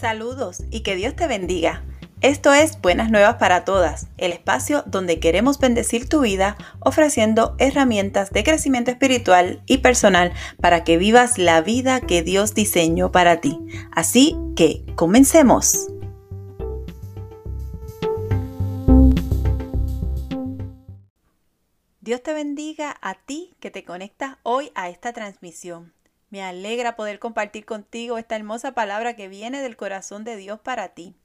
Saludos y que Dios te bendiga. Esto es Buenas Nuevas para Todas, el espacio donde queremos bendecir tu vida ofreciendo herramientas de crecimiento espiritual y personal para que vivas la vida que Dios diseñó para ti. Así que, comencemos. Dios te bendiga a ti que te conectas hoy a esta transmisión. Me alegra poder compartir contigo esta hermosa palabra que viene del corazón de Dios para ti.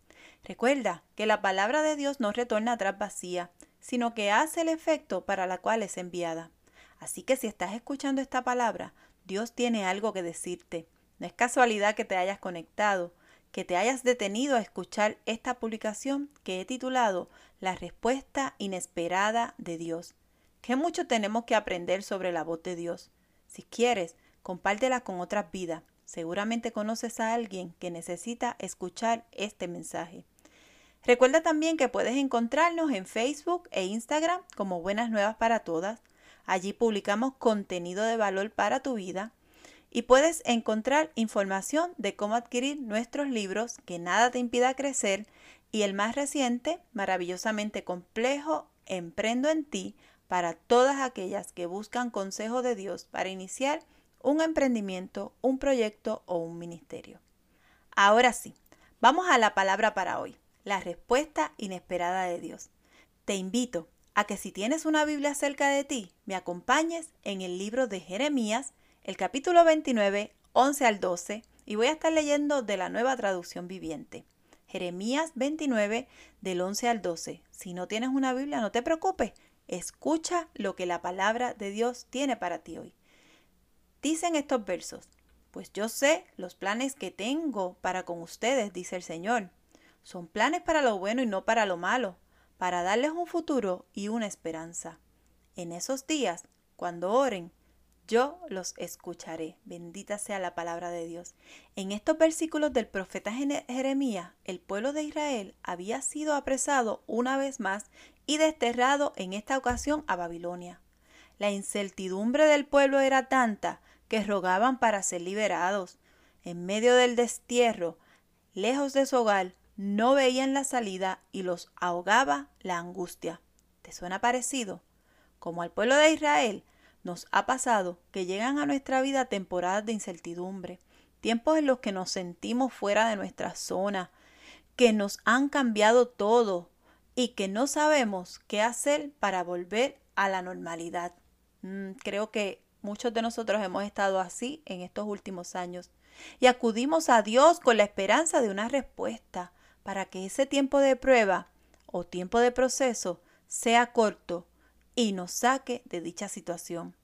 Recuerda que la palabra de Dios no retorna atrás vacía, sino que hace el efecto para la cual es enviada. Así que si estás escuchando esta palabra, Dios tiene algo que decirte. No es casualidad que te hayas conectado, que te hayas detenido a escuchar esta publicación que he titulado La respuesta inesperada de Dios. Que mucho tenemos que aprender sobre la voz de Dios. Si quieres, Compártela con otras vidas. Seguramente conoces a alguien que necesita escuchar este mensaje. Recuerda también que puedes encontrarnos en Facebook e Instagram como Buenas Nuevas para Todas. Allí publicamos contenido de valor para tu vida y puedes encontrar información de cómo adquirir nuestros libros Que nada te impida crecer y el más reciente, maravillosamente complejo, Emprendo en ti para todas aquellas que buscan consejo de Dios para iniciar un emprendimiento, un proyecto o un ministerio. Ahora sí, vamos a la palabra para hoy, la respuesta inesperada de Dios. Te invito a que si tienes una Biblia cerca de ti, me acompañes en el libro de Jeremías, el capítulo 29, 11 al 12, y voy a estar leyendo de la nueva traducción viviente. Jeremías 29, del 11 al 12. Si no tienes una Biblia, no te preocupes. Escucha lo que la palabra de Dios tiene para ti hoy. Dicen estos versos, pues yo sé los planes que tengo para con ustedes, dice el Señor. Son planes para lo bueno y no para lo malo, para darles un futuro y una esperanza. En esos días, cuando oren, yo los escucharé. Bendita sea la palabra de Dios. En estos versículos del profeta Jeremías, el pueblo de Israel había sido apresado una vez más y desterrado en esta ocasión a Babilonia. La incertidumbre del pueblo era tanta que rogaban para ser liberados. En medio del destierro, lejos de su hogar, no veían la salida y los ahogaba la angustia. ¿Te suena parecido? Como al pueblo de Israel, nos ha pasado que llegan a nuestra vida temporadas de incertidumbre, tiempos en los que nos sentimos fuera de nuestra zona, que nos han cambiado todo y que no sabemos qué hacer para volver a la normalidad. Mm, creo que Muchos de nosotros hemos estado así en estos últimos años y acudimos a Dios con la esperanza de una respuesta para que ese tiempo de prueba o tiempo de proceso sea corto y nos saque de dicha situación.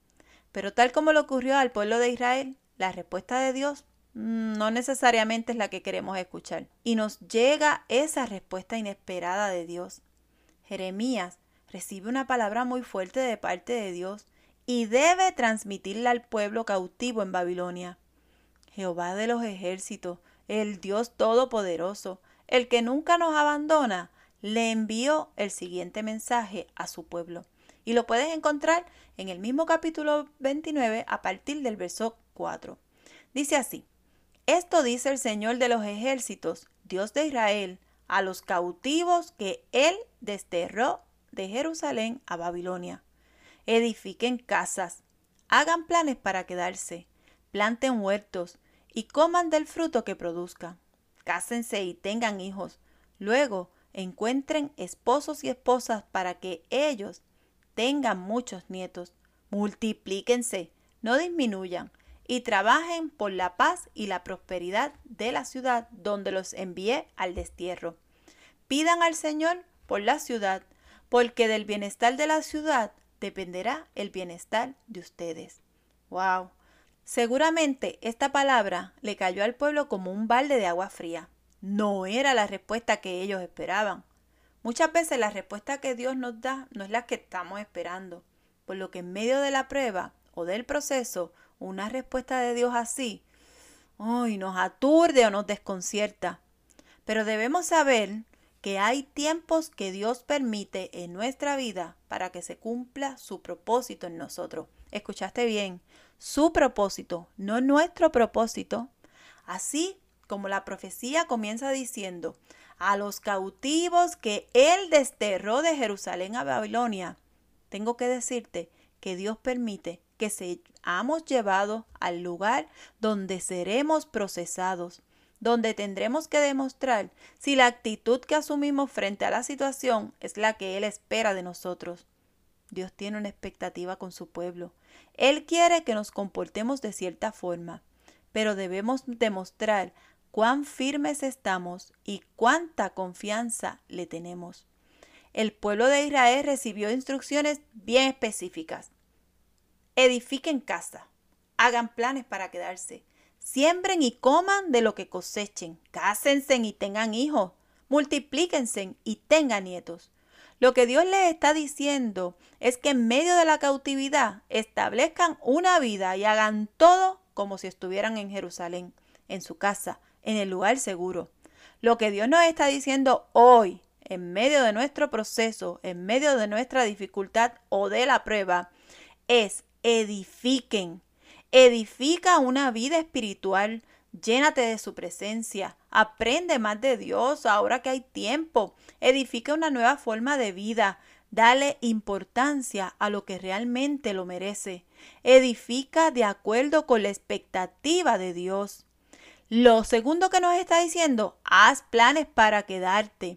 Pero tal como le ocurrió al pueblo de Israel, la respuesta de Dios no necesariamente es la que queremos escuchar. Y nos llega esa respuesta inesperada de Dios. Jeremías recibe una palabra muy fuerte de parte de Dios y debe transmitirla al pueblo cautivo en Babilonia. Jehová de los ejércitos, el Dios Todopoderoso, el que nunca nos abandona, le envió el siguiente mensaje a su pueblo. Y lo puedes encontrar en el mismo capítulo 29 a partir del verso 4. Dice así, Esto dice el Señor de los ejércitos, Dios de Israel, a los cautivos que él desterró de Jerusalén a Babilonia edifiquen casas, hagan planes para quedarse, planten huertos y coman del fruto que produzcan. Cásense y tengan hijos. Luego encuentren esposos y esposas para que ellos tengan muchos nietos. Multiplíquense, no disminuyan, y trabajen por la paz y la prosperidad de la ciudad donde los envié al destierro. Pidan al Señor por la ciudad, porque del bienestar de la ciudad dependerá el bienestar de ustedes. ¡Wow! Seguramente esta palabra le cayó al pueblo como un balde de agua fría. No era la respuesta que ellos esperaban. Muchas veces la respuesta que Dios nos da no es la que estamos esperando, por lo que en medio de la prueba o del proceso, una respuesta de Dios así, hoy nos aturde o nos desconcierta. Pero debemos saber que hay tiempos que Dios permite en nuestra vida para que se cumpla su propósito en nosotros. ¿Escuchaste bien? Su propósito, no nuestro propósito. Así como la profecía comienza diciendo, a los cautivos que Él desterró de Jerusalén a Babilonia, tengo que decirte que Dios permite que seamos llevados al lugar donde seremos procesados, donde tendremos que demostrar si la actitud que asumimos frente a la situación es la que Él espera de nosotros. Dios tiene una expectativa con su pueblo. Él quiere que nos comportemos de cierta forma, pero debemos demostrar cuán firmes estamos y cuánta confianza le tenemos. El pueblo de Israel recibió instrucciones bien específicas. Edifiquen casa, hagan planes para quedarse, siembren y coman de lo que cosechen, cásense y tengan hijos, multiplíquense y tengan nietos. Lo que Dios les está diciendo es que en medio de la cautividad establezcan una vida y hagan todo como si estuvieran en Jerusalén, en su casa, en el lugar seguro. Lo que Dios nos está diciendo hoy, en medio de nuestro proceso, en medio de nuestra dificultad o de la prueba, es edifiquen. Edifica una vida espiritual. Llénate de su presencia. Aprende más de Dios ahora que hay tiempo. Edifica una nueva forma de vida. Dale importancia a lo que realmente lo merece. Edifica de acuerdo con la expectativa de Dios. Lo segundo que nos está diciendo, haz planes para quedarte.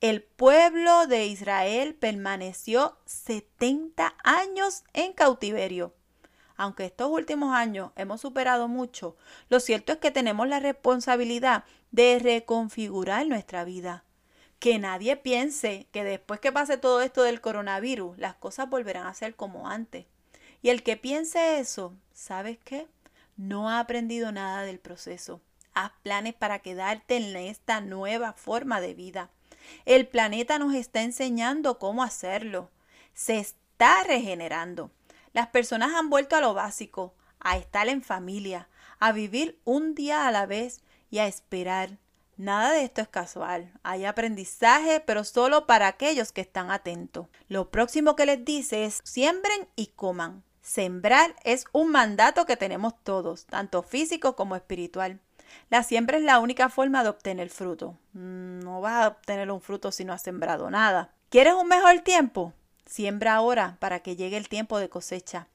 El pueblo de Israel permaneció 70 años en cautiverio. Aunque estos últimos años hemos superado mucho, lo cierto es que tenemos la responsabilidad de reconfigurar nuestra vida. Que nadie piense que después que pase todo esto del coronavirus, las cosas volverán a ser como antes. Y el que piense eso, ¿sabes qué? No ha aprendido nada del proceso. Haz planes para quedarte en esta nueva forma de vida. El planeta nos está enseñando cómo hacerlo. Se está regenerando. Las personas han vuelto a lo básico, a estar en familia, a vivir un día a la vez y a esperar. Nada de esto es casual. Hay aprendizaje, pero solo para aquellos que están atentos. Lo próximo que les dice es siembren y coman. Sembrar es un mandato que tenemos todos, tanto físico como espiritual. La siembra es la única forma de obtener fruto. Mm, no vas a obtener un fruto si no has sembrado nada. ¿Quieres un mejor tiempo? Siembra ahora para que llegue el tiempo de cosecha.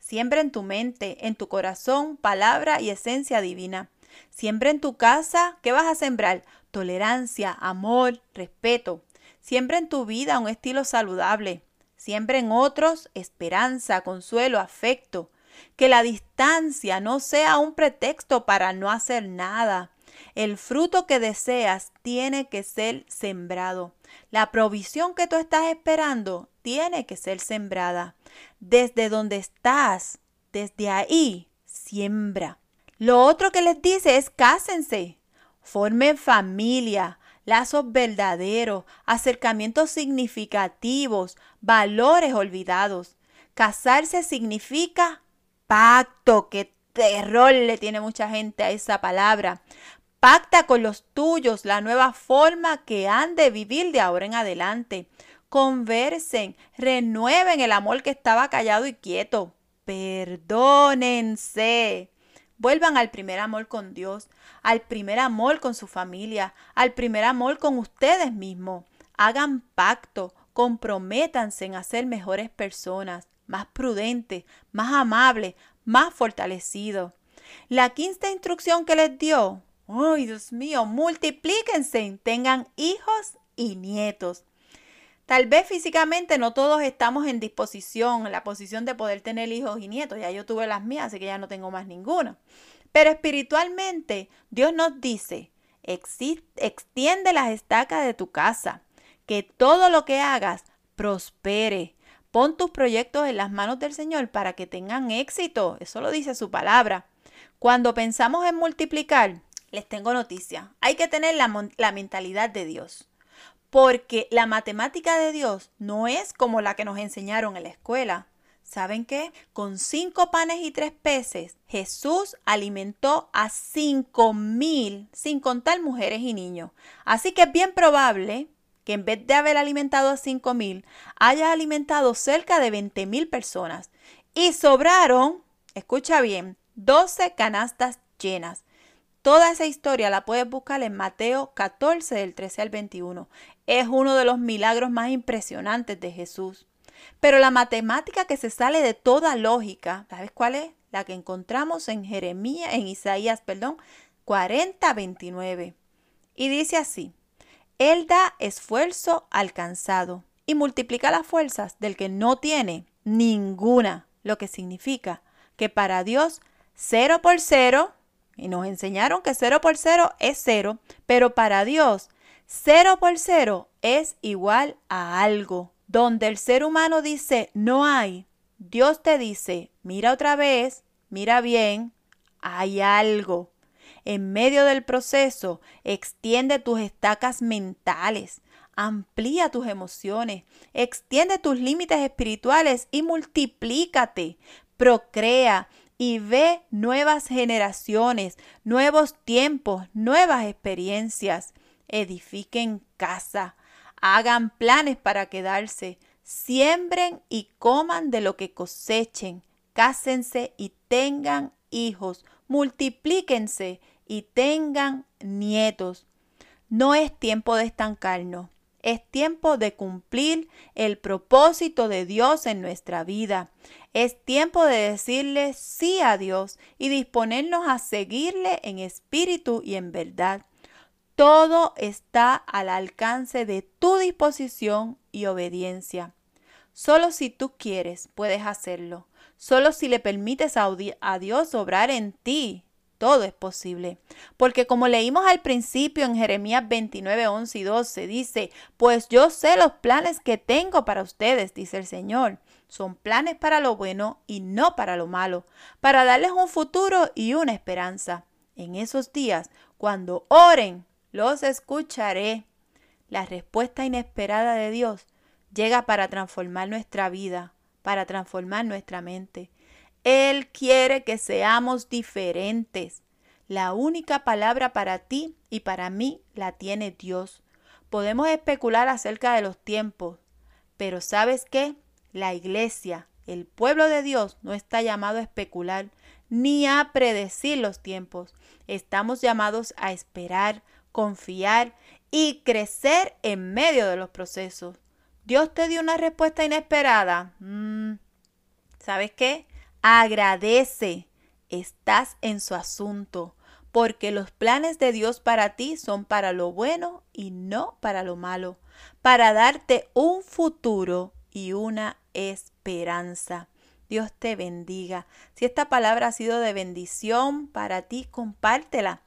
Siembra en tu mente, en tu corazón, palabra y esencia divina. Siembra en tu casa, ¿qué vas a sembrar? Tolerancia, amor, respeto. Siembra en tu vida un estilo saludable. Siembra en otros esperanza, consuelo, afecto. Que la distancia no sea un pretexto para no hacer nada. El fruto que deseas tiene que ser sembrado. La provisión que tú estás esperando tiene que ser sembrada. Desde donde estás, desde ahí, siembra. Lo otro que les dice es cásense, formen familia, lazos verdaderos, acercamientos significativos, valores olvidados. Casarse significa pacto, que terror le tiene mucha gente a esa palabra. Pacta con los tuyos la nueva forma que han de vivir de ahora en adelante. Conversen, renueven el amor que estaba callado y quieto. Perdónense. Vuelvan al primer amor con Dios, al primer amor con su familia, al primer amor con ustedes mismos. Hagan pacto, comprométanse en hacer mejores personas más prudente, más amable, más fortalecido. La quinta instrucción que les dio, ¡ay, Dios mío! Multiplíquense, tengan hijos y nietos. Tal vez físicamente no todos estamos en disposición, en la posición de poder tener hijos y nietos. Ya yo tuve las mías, así que ya no tengo más ninguno. Pero espiritualmente, Dios nos dice, extiende las estacas de tu casa, que todo lo que hagas prospere, Pon tus proyectos en las manos del Señor para que tengan éxito. Eso lo dice su palabra. Cuando pensamos en multiplicar, les tengo noticia. Hay que tener la, mentalidad de Dios. Porque la matemática de Dios no es como la que nos enseñaron en la escuela. ¿Saben qué? Con cinco panes y tres peces, Jesús alimentó a cinco mil, sin contar mujeres y niños. Así que es bien probable que en vez de haber alimentado a 5 mil, haya alimentado cerca de 20 mil personas. Y sobraron, escucha bien, 12 canastas llenas. Toda esa historia la puedes buscar en Mateo 14 del 13 al 21. Es uno de los milagros más impresionantes de Jesús. Pero la matemática que se sale de toda lógica, ¿sabes cuál es? La que encontramos en Jeremías, en Isaías, perdón, 40, 29. Y dice así, Él da esfuerzo al cansado y multiplica las fuerzas del que no tiene ninguna, lo que significa que para Dios cero por cero y nos enseñaron que 0 por 0 es 0, pero para Dios 0 por 0 es igual a algo. Donde el ser humano dice no hay, Dios te dice, mira otra vez, mira bien, hay algo. En medio del proceso, extiende tus estacas mentales, amplía tus emociones, extiende tus límites espirituales y multiplícate, procrea, y ve nuevas generaciones, nuevos tiempos, nuevas experiencias. Edifiquen casa, hagan planes para quedarse, siembren y coman de lo que cosechen, cásense y tengan hijos, multiplíquense y tengan nietos. No es tiempo de estancarnos, es tiempo de cumplir el propósito de Dios en nuestra vida. Es tiempo de decirle sí a Dios y disponernos a seguirle en espíritu y en verdad. Todo está al alcance de tu disposición y obediencia. Solo si tú quieres puedes hacerlo. Solo si le permites a, Dios obrar en ti todo es posible. Porque como leímos al principio en Jeremías 29, 11 y 12, dice, pues yo sé los planes que tengo para ustedes, dice el Señor. Son planes para lo bueno y no para lo malo, para darles un futuro y una esperanza. En esos días, cuando oren, los escucharé. La respuesta inesperada de Dios llega para transformar nuestra vida, para transformar nuestra mente. Él quiere que seamos diferentes. La única palabra para ti y para mí la tiene Dios. Podemos especular acerca de los tiempos, pero ¿sabes qué? La iglesia, el pueblo de Dios, no está llamado a especular ni a predecir los tiempos. Estamos llamados a esperar, confiar y crecer en medio de los procesos. Dios te dio una respuesta inesperada. Mm, ¿Sabes qué? Agradece, estás en su asunto, porque los planes de Dios para ti son para lo bueno y no para lo malo, para darte un futuro y una esperanza. Dios te bendiga. Si esta palabra ha sido de bendición para ti, compártela.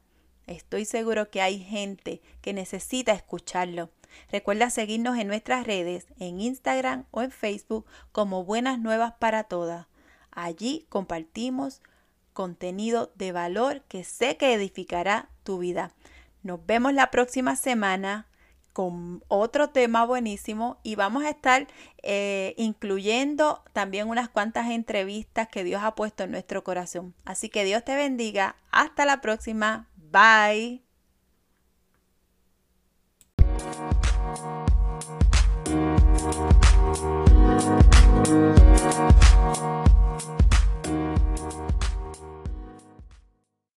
Estoy seguro que hay gente que necesita escucharlo. Recuerda seguirnos en nuestras redes, en Instagram o en Facebook como Buenas Nuevas para Todas. Allí compartimos contenido de valor que sé que edificará tu vida. Nos vemos la próxima semana con otro tema buenísimo y vamos a estar eh, incluyendo también unas cuantas entrevistas que Dios ha puesto en nuestro corazón. Así que Dios te bendiga. Hasta la próxima. Bye.